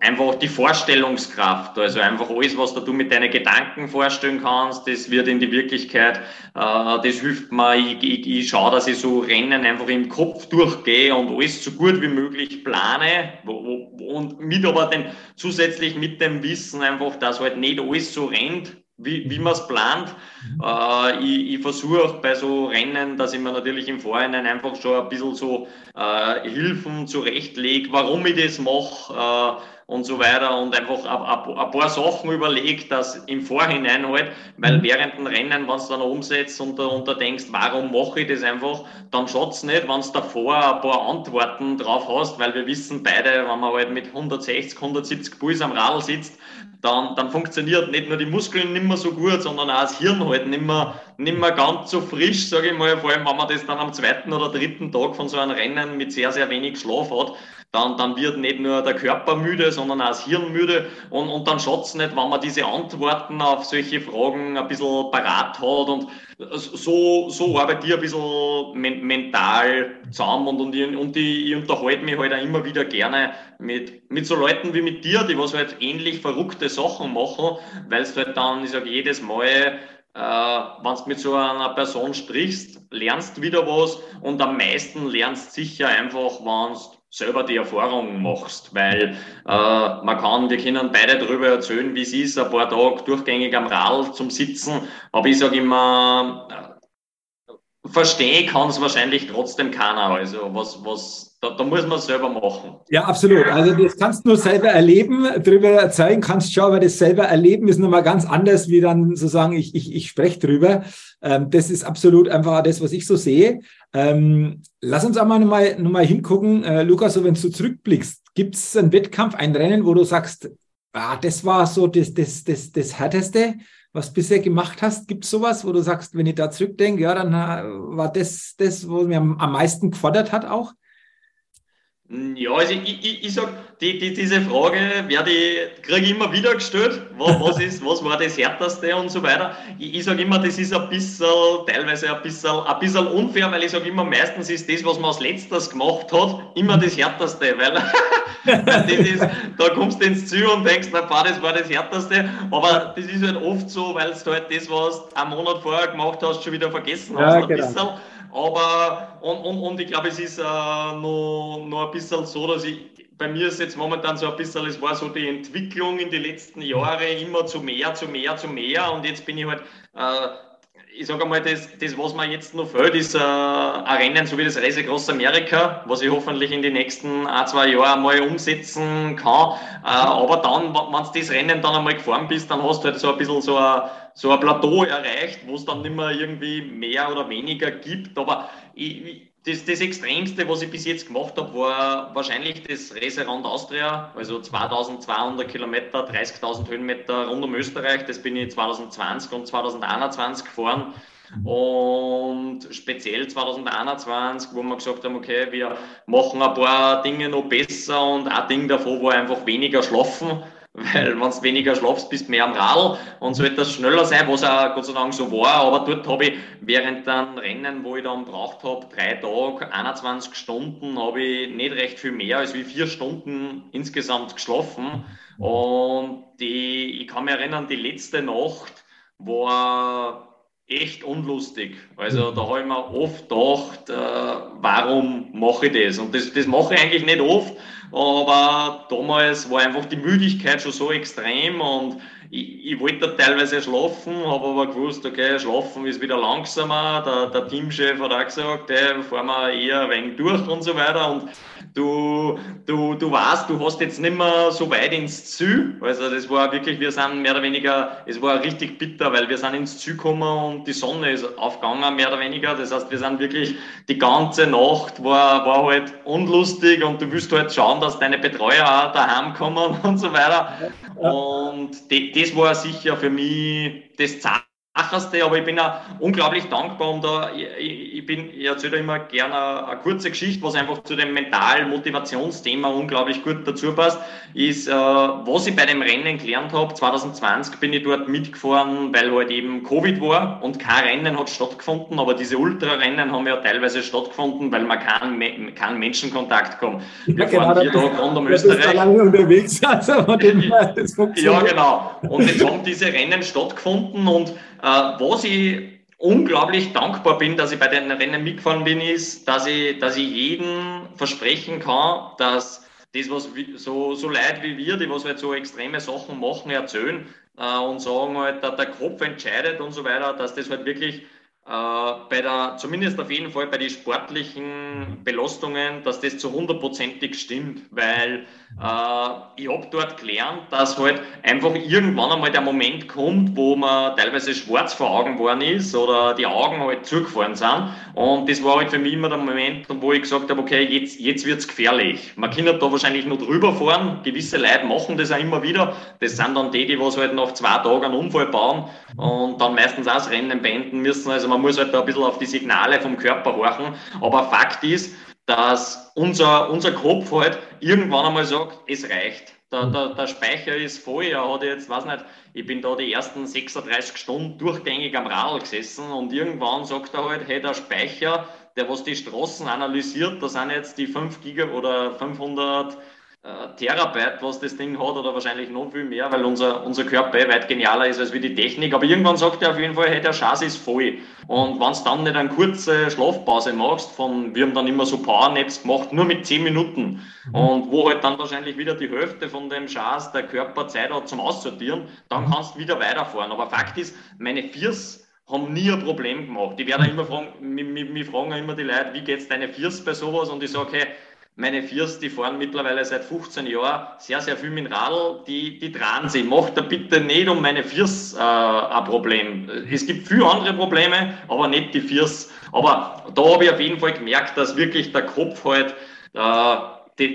einfach die Vorstellungskraft. Also einfach alles, was du mit deinen Gedanken vorstellen kannst, das wird in die Wirklichkeit, äh, das hilft mir. Ich, ich, ich schaue, dass ich so Rennen einfach im Kopf durchgehe und alles so gut wie möglich plane und mit aber den, zusätzlich mit dem Wissen einfach, dass halt nicht alles so rennt, wie, wie man es plant. Mhm. Äh, ich ich versuche bei so Rennen, dass ich mir natürlich im Vorhinein einfach schon ein bisschen so äh, Hilfen zurechtlege, warum ich das mache. Äh, und so weiter und einfach ein, paar Sachen überlegt, dass im Vorhinein halt, weil mhm. während dem Rennen, wenn du dann umsetzt und da, und da denkst, warum mache ich das einfach, dann schaut's nicht, wenn du davor ein paar Antworten drauf hast, weil wir wissen beide, wenn man halt mit 160, 170 Puls am Radl sitzt, dann, dann funktioniert nicht nur die Muskeln nicht mehr so gut, sondern auch das Hirn halt nicht mehr, nicht mehr ganz so frisch, sage ich mal, vor allem wenn man das dann am zweiten oder dritten Tag von so einem Rennen mit sehr, sehr wenig Schlaf hat, dann, dann wird nicht nur der Körper müde, sondern auch das Hirn müde. Und, und dann schaut es nicht, wenn man diese Antworten auf solche Fragen ein bisschen parat hat. Und so, so arbeite ich ein bisschen men mental zusammen. Und, und, ich, und ich, ich unterhalte mich halt auch immer wieder gerne mit, mit so Leuten wie mit dir, die was halt ähnlich verrückte Sachen machen, weil es halt dann, ich sage jedes Mal, äh, wenn du mit so einer Person sprichst, lernst wieder was und am meisten lernst sicher einfach, wenn du selber die Erfahrung machst, weil äh, man kann, wir können beide darüber erzählen, wie es ist, ein paar Tage durchgängig am Rad zum Sitzen, aber ich sage immer, äh, verstehen kann es wahrscheinlich trotzdem keiner, also was, was da, da, muss man selber machen. Ja, absolut. Also das kannst du nur selber erleben, darüber erzählen kannst schon, aber das selber erleben ist nochmal ganz anders, wie dann sozusagen ich, ich, ich spreche drüber. Ähm, das ist absolut einfach das, was ich so sehe. Ähm, lass uns auch mal nochmal noch mal hingucken, äh, Lukas, so wenn du zurückblickst, gibt es einen Wettkampf, ein Rennen, wo du sagst, ah, das war so das, das, das, das Härteste, was du bisher gemacht hast? Gibt es sowas, wo du sagst, wenn ich da zurückdenke, ja, dann äh, war das das, wo mir am, am meisten gefordert hat auch? Ja, also ich, ich, ich sag, die, die, diese Frage werde ich, kriege ich immer wieder gestellt. Was, was, ist, was war das Härteste und so weiter. Ich, ich sage immer, das ist ein bisschen, teilweise ein bisschen, ein bisschen unfair, weil ich sage immer, meistens ist das, was man als letztes gemacht hat, immer das Härteste, weil das ist, da kommst du ins Ziel und denkst, na, das war das Härteste. Aber das ist halt oft so, weil du halt das, was du einen Monat vorher gemacht hast, schon wieder vergessen hast. Ja, ein genau. Aber, und, und, und ich glaube, es ist äh, noch, noch ein bisschen so, dass ich, bei mir ist jetzt momentan so ein bisschen, es war so die Entwicklung in den letzten Jahren immer zu mehr, zu mehr, zu mehr und jetzt bin ich halt, äh, ich sage einmal, das, das, was mir jetzt noch fehlt, ist äh, ein Rennen, so wie das Reise Cross Amerika, was ich hoffentlich in den nächsten ein, zwei Jahren mal umsetzen kann. Äh, aber dann, wenn du das Rennen dann einmal gefahren bist, dann hast du halt so ein bisschen so ein so ein Plateau erreicht, wo es dann nicht mehr irgendwie mehr oder weniger gibt. Aber ich, das, das Extremste, was ich bis jetzt gemacht habe, war wahrscheinlich das Reserand Austria, also 2200 Kilometer, 30.000 Höhenmeter rund um Österreich. Das bin ich 2020 und 2021 gefahren. Und speziell 2021, wo wir gesagt haben, okay, wir machen ein paar Dinge noch besser und ein Ding davon war einfach weniger schlafen weil wenn du weniger schlafst, bist du mehr am Radl und sollte das schneller sein, was auch Gott sei Dank so war. Aber dort habe ich während dem Rennen, wo ich dann braucht habe, drei Tage, 21 Stunden, habe ich nicht recht viel mehr als wie vier Stunden insgesamt geschlafen. Und die, ich kann mich erinnern, die letzte Nacht war echt unlustig. Also da habe ich mir oft gedacht, äh, warum mache ich das? Und das, das mache ich eigentlich nicht oft, aber damals war einfach die Müdigkeit schon so extrem und ich, ich wollte teilweise schlafen, habe aber gewusst, okay, schlafen ist wieder langsamer. Der, der Teamchef hat auch gesagt, hey, fahren wir eher ein wenig durch und so weiter. Und du, du, du weißt, du hast jetzt nicht mehr so weit ins Ziel. Also das war wirklich, wir sind mehr oder weniger, es war richtig bitter, weil wir sind ins Ziel gekommen und die Sonne ist aufgegangen, mehr oder weniger. Das heißt, wir sind wirklich, die ganze Nacht war, war halt unlustig und du willst halt schauen, dass deine Betreuer auch daheim kommen und so weiter. Und das war sicher für mich das Zeichen Einfachste, aber ich bin auch unglaublich dankbar und da, ich, ich bin, ich erzähle immer gerne eine, eine, kurze Geschichte, was einfach zu dem Mental-Motivationsthema unglaublich gut dazu passt, ist, äh, was ich bei dem Rennen gelernt habe. 2020 bin ich dort mitgefahren, weil halt eben Covid war und kein Rennen hat stattgefunden, aber diese Ultrarennen haben ja teilweise stattgefunden, weil man keinen, keinen Menschenkontakt kommt. Wir ja, fahren genau, vier Tage rund um Österreich. Lange unterwegs, also, ja, genau. Und jetzt haben diese Rennen stattgefunden und was ich unglaublich dankbar bin, dass ich bei den Rennen mitgefahren bin, ist, dass ich, dass ich jedem versprechen kann, dass das, was so, so Leute wie wir, die was halt so extreme Sachen machen, erzählen äh, und sagen halt, der, der Kopf entscheidet und so weiter, dass das halt wirklich äh, bei der, zumindest auf jeden Fall bei den sportlichen Belastungen, dass das zu hundertprozentig stimmt, weil äh, ich habe dort gelernt, dass halt einfach irgendwann einmal der Moment kommt, wo man teilweise schwarz vor Augen geworden ist oder die Augen halt zugefahren sind. Und das war halt für mich immer der Moment, wo ich gesagt habe, okay, jetzt, jetzt wird's gefährlich. Man kann da wahrscheinlich noch drüber fahren, gewisse Leute machen das auch immer wieder, das sind dann die, die was halt nach zwei Tagen einen Unfall bauen und dann meistens auch das Rennen beenden müssen, also man muss halt da ein bisschen auf die Signale vom Körper horchen. Aber Fakt ist, dass unser, unser Kopf halt irgendwann einmal sagt, es reicht. Der, der, der Speicher ist voll. Er hat jetzt, weiß nicht, ich bin da die ersten 36 Stunden durchgängig am Radl gesessen und irgendwann sagt er halt, hey, der Speicher, der was die Straßen analysiert, da sind jetzt die 5 Giga oder 500 äh, Terabyte, was das Ding hat, oder wahrscheinlich noch viel mehr, weil unser, unser Körper eh weit genialer ist als wie die Technik. Aber irgendwann sagt er auf jeden Fall, hey, der Schatz ist voll. Und wenn du dann nicht eine kurze Schlafpause machst, von, wir haben dann immer so Powernaps gemacht, nur mit 10 Minuten. Mhm. Und wo halt dann wahrscheinlich wieder die Hälfte von dem Schatz der Körper Zeit hat zum Aussortieren, dann mhm. kannst du wieder weiterfahren. Aber Fakt ist, meine Viers haben nie ein Problem gemacht. Die werden immer fragen, mich, mich fragen immer die Leute, wie geht's deine Viers bei sowas? Und ich sage, hey, meine Viers, die fahren mittlerweile seit 15 Jahren sehr, sehr viel mit Radl, die, die dran sind. Macht da bitte nicht um meine Viers äh, ein Problem. Es gibt viele andere Probleme, aber nicht die Viers. Aber da habe ich auf jeden Fall gemerkt, dass wirklich der Kopf halt äh,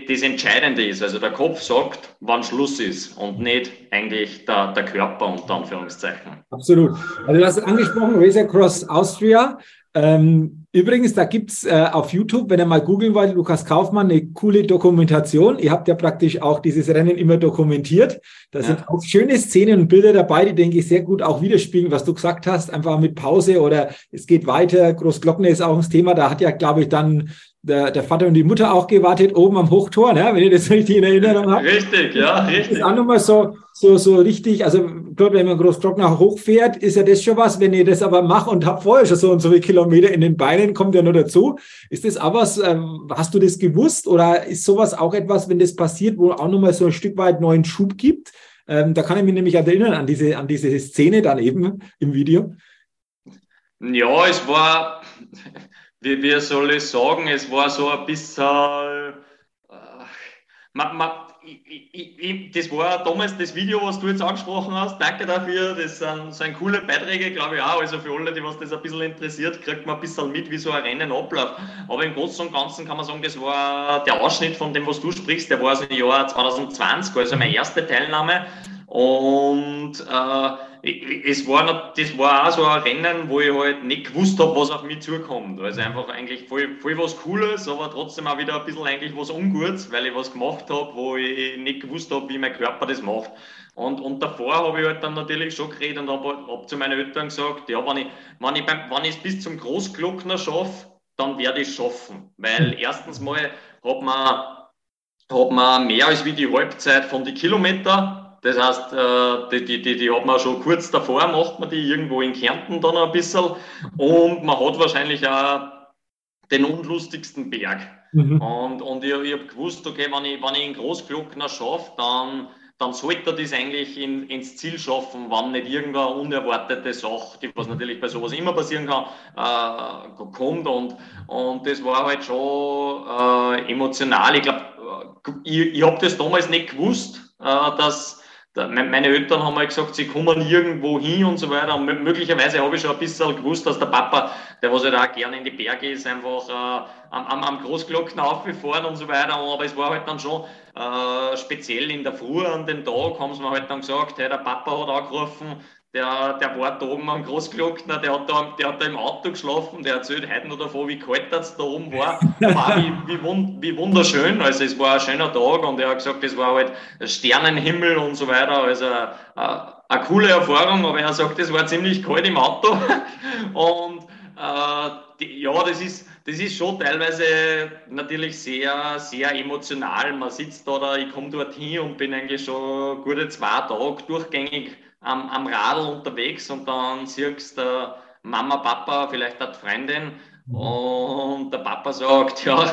das Entscheidende ist. Also der Kopf sagt, wann Schluss ist und nicht eigentlich der, der Körper unter Anführungszeichen. Absolut. Also du hast angesprochen, Race Across Austria. Ähm, Übrigens, da gibt's äh, auf YouTube, wenn ihr mal googeln wollt, Lukas Kaufmann, eine coole Dokumentation. Ihr habt ja praktisch auch dieses Rennen immer dokumentiert. Da ja. sind auch schöne Szenen und Bilder dabei, die, denke ich, sehr gut auch widerspiegeln, was du gesagt hast. Einfach mit Pause oder es geht weiter. Großglockner ist auch ein Thema. Da hat ja, glaube ich, dann der, der Vater und die Mutter auch gewartet, oben am Hochtor, ne? wenn ihr das richtig in Erinnerung habt. Richtig, ja, richtig. Das ist auch nochmal so, so, so richtig, also dort, wenn man Großglockner hochfährt, ist ja das schon was, wenn ihr das aber macht und habt vorher schon so und so viele Kilometer in den Beinen, kommt ja nur dazu. Ist das auch was, ähm, hast du das gewusst oder ist sowas auch etwas, wenn das passiert, wo auch nochmal so ein Stück weit neuen Schub gibt? Ähm, da kann ich mich nämlich erinnern an diese, an diese Szene dann eben im Video. Ja, es war, wie, wie soll ich sagen, es war so ein bisschen, äh, man, man, ich, ich, das war damals das Video, was du jetzt angesprochen hast. Danke dafür. Das sind, sind coole Beiträge, glaube ich auch. Also für alle, die was das ein bisschen interessiert, kriegt man ein bisschen mit, wie so ein Rennen abläuft. Aber im Großen und Ganzen kann man sagen, das war der Ausschnitt von dem, was du sprichst, der war aus dem Jahr 2020, also meine erste Teilnahme. Und äh, es war, das war auch so ein Rennen, wo ich halt nicht gewusst habe, was auf mich zukommt. Also einfach eigentlich voll, voll was Cooles, aber trotzdem auch wieder ein bisschen eigentlich was Ungutes, weil ich was gemacht habe, wo ich nicht gewusst habe, wie mein Körper das macht. Und, und davor habe ich halt dann natürlich schon geredet und habe hab zu meinen Eltern gesagt, ja, wenn ich, wenn ich, beim, wenn ich es bis zum Großglockner schaffe, dann werde ich es schaffen. Weil erstens mal hat man, hat man mehr als wie die Halbzeit von den Kilometern das heißt, äh, die, die, die, die hat man schon kurz davor, macht man die irgendwo in Kärnten dann ein bisschen. Und man hat wahrscheinlich auch den unlustigsten Berg. Mhm. Und, und ich, ich habe gewusst, okay, wenn ich, wenn ich in Großglockner schaffe, dann, dann sollte er das eigentlich in, ins Ziel schaffen, wenn nicht irgendeine unerwartete Sache, die was natürlich bei sowas immer passieren kann, äh, kommt. Und, und das war halt schon äh, emotional. Ich glaube, äh, ich, ich habe das damals nicht gewusst, äh, dass meine Eltern haben mal gesagt, sie kommen irgendwo hin und so weiter. Und möglicherweise habe ich schon ein bisschen gewusst, dass der Papa, der was halt auch gerne in die Berge ist, einfach äh, am, am Großglocken aufgefahren und so weiter. Aber es war halt dann schon äh, speziell in der Früh an dem Tag, haben sie mir halt dann gesagt, hey, der Papa hat angerufen, der, der war da oben am Großglockner, der hat, da, der hat da im Auto geschlafen, der erzählt heute noch davon, wie kalt das da oben war. war wie, wie, wund, wie wunderschön, also es war ein schöner Tag und er hat gesagt, es war halt Sternenhimmel und so weiter, also äh, eine coole Erfahrung, aber er sagt, es war ziemlich kalt im Auto und äh, die, ja, das ist, das ist schon teilweise natürlich sehr, sehr emotional. Man sitzt da, da ich komme dorthin und bin eigentlich schon gute zwei Tage durchgängig am, am Radl unterwegs und dann siehst du Mama, Papa, vielleicht hat Freundin mhm. und der Papa sagt, ja,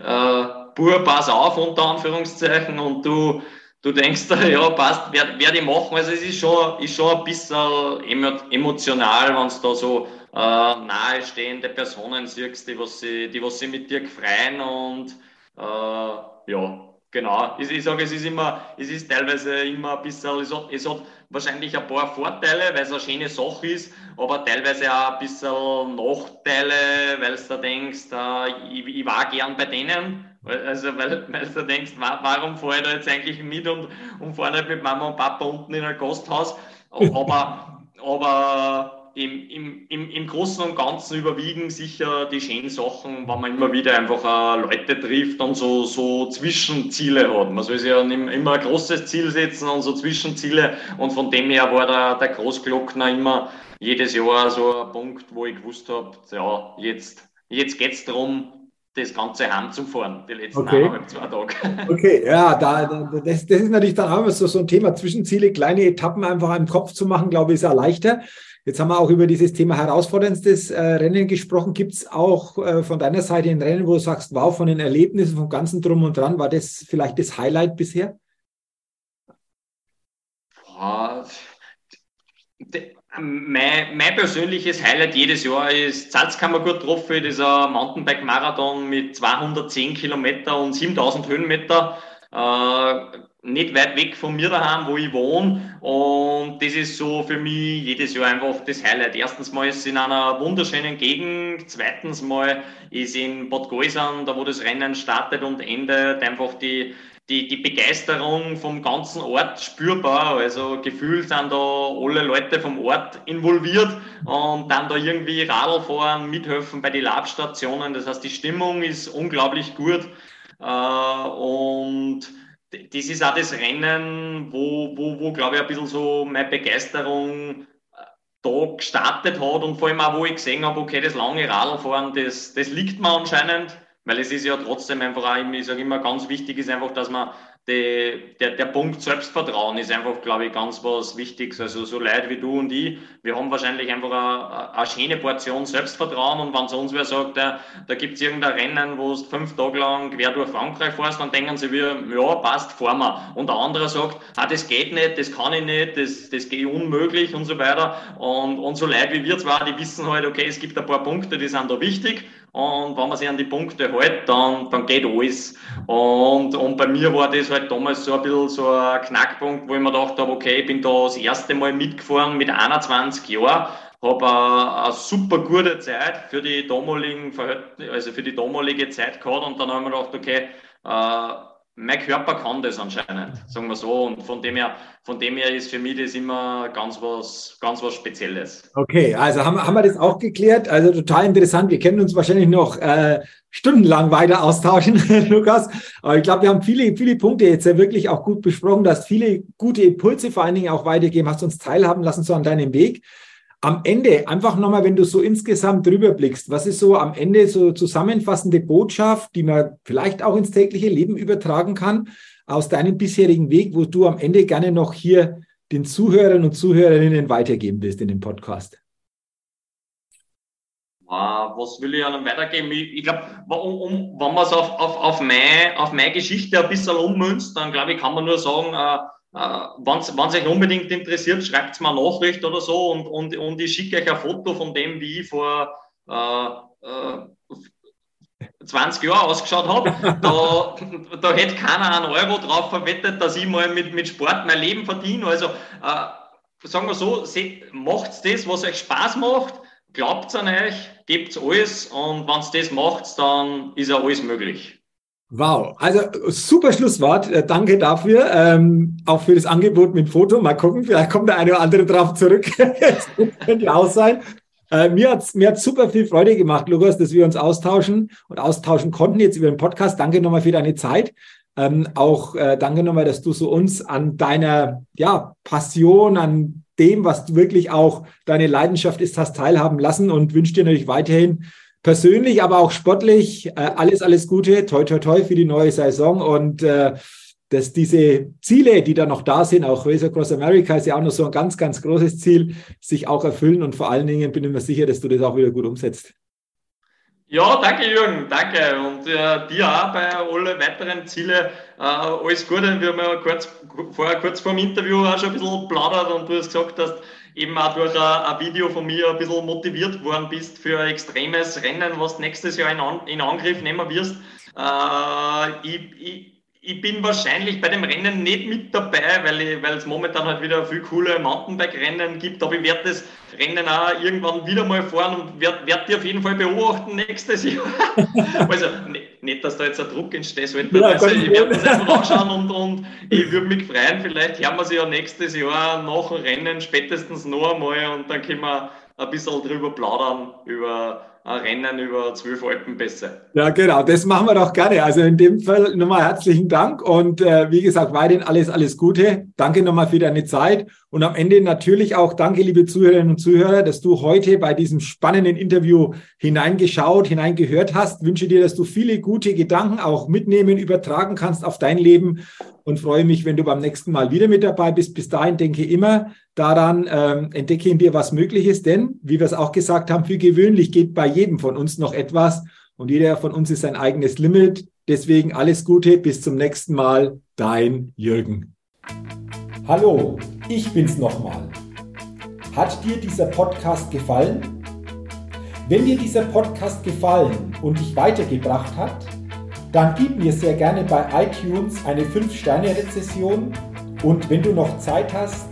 äh, Bur, pass auf, unter Anführungszeichen, und du, du denkst, ja, passt, werde werd ich machen. Also es ist schon, ist schon ein bisschen emotional, wenn es da so äh, nahestehende Personen siehst, die was sie, die was sie mit dir freuen und äh, ja, Genau, ich, ich sage, es ist immer, es ist teilweise immer ein bisschen, es hat, es hat wahrscheinlich ein paar Vorteile, weil es eine schöne Sache ist, aber teilweise auch ein bisschen Nachteile, weil du denkst, äh, ich, ich war gern bei denen, also weil, weil du denkst, warum fahre ich da jetzt eigentlich mit und, und fahre nicht mit Mama und Papa unten in ein Gasthaus, aber, aber im, im, im, im Großen und Ganzen überwiegen sicher die schönen Sachen, wenn man immer wieder einfach äh, Leute trifft und so, so Zwischenziele hat. Man soll sich ja immer ein großes Ziel setzen und so Zwischenziele. Und von dem her war der, der Großglockner immer jedes Jahr so ein Punkt, wo ich gewusst habe, ja, jetzt, jetzt geht es darum, das Ganze heimzufahren, die letzten okay. eineinhalb, zwei Tage. Okay, ja, da, das, das ist natürlich dann auch so, so ein Thema, Zwischenziele, kleine Etappen einfach im Kopf zu machen, glaube ich, ist ja leichter. Jetzt haben wir auch über dieses Thema herausforderndstes äh, Rennen gesprochen. Gibt es auch äh, von deiner Seite ein Rennen, wo du sagst, wow, von den Erlebnissen, vom ganzen Drum und Dran, war das vielleicht das Highlight bisher? Boah, mein, mein, persönliches Highlight jedes Jahr ist Salzkammergut Trophy, dieser Mountainbike-Marathon mit 210 Kilometer und 7000 Höhenmeter. Äh, nicht weit weg von mir daheim, wo ich wohne. Und das ist so für mich jedes Jahr einfach das Highlight. Erstens mal ist es in einer wunderschönen Gegend. Zweitens mal ist in Bad Gäusern, da wo das Rennen startet und endet, einfach die, die, die Begeisterung vom ganzen Ort spürbar. Also gefühlt sind da alle Leute vom Ort involviert und dann da irgendwie Radl fahren, mithelfen bei den Labstationen. Das heißt, die Stimmung ist unglaublich gut. Äh, und das ist auch das Rennen, wo, wo, wo glaube ich, ein bisschen so meine Begeisterung äh, da gestartet hat und vor allem auch, wo ich gesehen habe, okay, das lange Radlfahren, das, das liegt mir anscheinend, weil es ist ja trotzdem einfach auch, ich sage immer, ganz wichtig ist einfach, dass man die, der, der Punkt Selbstvertrauen ist einfach, glaube ich, ganz was Wichtiges. Also so Leute wie du und ich, wir haben wahrscheinlich einfach eine, eine schöne Portion Selbstvertrauen und wenn sonst wer sagt, da, da gibt es irgendein Rennen, wo du fünf Tage lang quer durch Frankreich fährst, dann denken sie wieder, ja, passt, fahren wir. Und der andere sagt, ah, das geht nicht, das kann ich nicht, das, das geht unmöglich und so weiter. Und, und so Leute wie wir zwar, die wissen halt, okay, es gibt ein paar Punkte, die sind da wichtig und wenn man sich an die Punkte hält, dann, dann geht alles. Und, und bei mir war das halt damals so ein bisschen so ein Knackpunkt, wo ich mir gedacht habe, okay, ich bin da das erste Mal mitgefahren mit 21 Jahren, habe eine, eine super gute Zeit für die damaligen also für die damalige Zeit gehabt und dann habe ich mir gedacht, okay, äh, mein Körper kann das anscheinend, sagen wir so. Und von dem her, von dem her ist für mich das immer ganz was, ganz was Spezielles. Okay, also haben, haben wir das auch geklärt. Also total interessant. Wir können uns wahrscheinlich noch äh, stundenlang weiter austauschen, Lukas. Aber ich glaube, wir haben viele, viele Punkte jetzt ja wirklich auch gut besprochen. Du hast viele gute Impulse vor allen Dingen auch weitergegeben, hast uns teilhaben lassen so an deinem Weg am Ende, einfach nochmal, wenn du so insgesamt drüber blickst, was ist so am Ende so zusammenfassende Botschaft, die man vielleicht auch ins tägliche Leben übertragen kann, aus deinem bisherigen Weg, wo du am Ende gerne noch hier den Zuhörern und Zuhörerinnen weitergeben willst in dem Podcast? Was will ich einem weitergeben? Ich, ich glaube, um, um, wenn man es auf, auf, auf, meine, auf meine Geschichte ein bisschen ummünzt, dann glaube ich, kann man nur sagen, äh, äh, wenn es euch unbedingt interessiert, schreibt mir eine Nachricht oder so und, und, und ich schicke euch ein Foto von dem, wie ich vor äh, äh, 20 Jahren ausgeschaut habe. Da, da hätte keiner einen Euro drauf verwettet, dass ich mal mit, mit Sport mein Leben verdiene. Also äh, sagen wir so, macht das, was euch Spaß macht, glaubt an euch, gebt alles und wenn es das macht, dann ist ja alles möglich. Wow, also super Schlusswort. Äh, danke dafür. Ähm, auch für das Angebot mit Foto. Mal gucken, vielleicht kommt der eine oder andere drauf zurück. das könnte auch sein. Äh, mir hat es mir hat's super viel Freude gemacht, Lukas, dass wir uns austauschen und austauschen konnten jetzt über den Podcast. Danke nochmal für deine Zeit. Ähm, auch äh, danke nochmal, dass du so uns an deiner ja, Passion, an dem, was du wirklich auch deine Leidenschaft ist, hast teilhaben lassen und wünsche dir natürlich weiterhin persönlich, aber auch sportlich äh, alles, alles Gute, toi, toi, toi für die neue Saison und äh, dass diese Ziele, die da noch da sind, auch Race Across America ist ja auch noch so ein ganz, ganz großes Ziel, sich auch erfüllen und vor allen Dingen bin ich mir sicher, dass du das auch wieder gut umsetzt. Ja, danke Jürgen, danke. Und äh, dir auch bei allen weiteren Zielen äh, alles Gute. Wir haben ja kurz, vorher kurz vor dem Interview auch schon ein bisschen plaudert und du hast gesagt, dass eben auch durch ein, Video von mir ein bisschen motiviert worden bist für ein extremes Rennen, was nächstes Jahr in, An in Angriff nehmen wirst. Äh, ich, ich, ich bin wahrscheinlich bei dem Rennen nicht mit dabei, weil, weil es momentan halt wieder viel coole Mountainbike-Rennen gibt, aber ich werde das Rennen auch irgendwann wieder mal fahren und werde werd die auf jeden Fall beobachten nächstes Jahr. also nicht, dass da jetzt ein Druck entsteht, sollte ja, also, ich werde das einfach anschauen und, und ich würde mich freuen, vielleicht hören wir sie ja nächstes Jahr nach dem Rennen spätestens noch einmal und dann können wir ein bisschen drüber plaudern, über ein Rennen über zwölf Alpenpässe. Ja, genau, das machen wir doch gerne. Also in dem Fall nochmal herzlichen Dank und äh, wie gesagt, weiterhin alles, alles Gute. Danke nochmal für deine Zeit und am Ende natürlich auch danke, liebe Zuhörerinnen und Zuhörer, dass du heute bei diesem spannenden Interview hineingeschaut, hineingehört hast. Wünsche dir, dass du viele gute Gedanken auch mitnehmen, übertragen kannst auf dein Leben und freue mich, wenn du beim nächsten Mal wieder mit dabei bist. Bis dahin denke immer daran, ähm, entdecke in dir, was möglich ist, denn, wie wir es auch gesagt haben, für gewöhnlich geht bei jedem von uns noch etwas und jeder von uns ist sein eigenes Limit. Deswegen alles Gute, bis zum nächsten Mal, dein Jürgen. Hallo, ich bin's nochmal. Hat dir dieser Podcast gefallen? Wenn dir dieser Podcast gefallen und dich weitergebracht hat, dann gib mir sehr gerne bei iTunes eine 5-Sterne-Rezession und wenn du noch Zeit hast,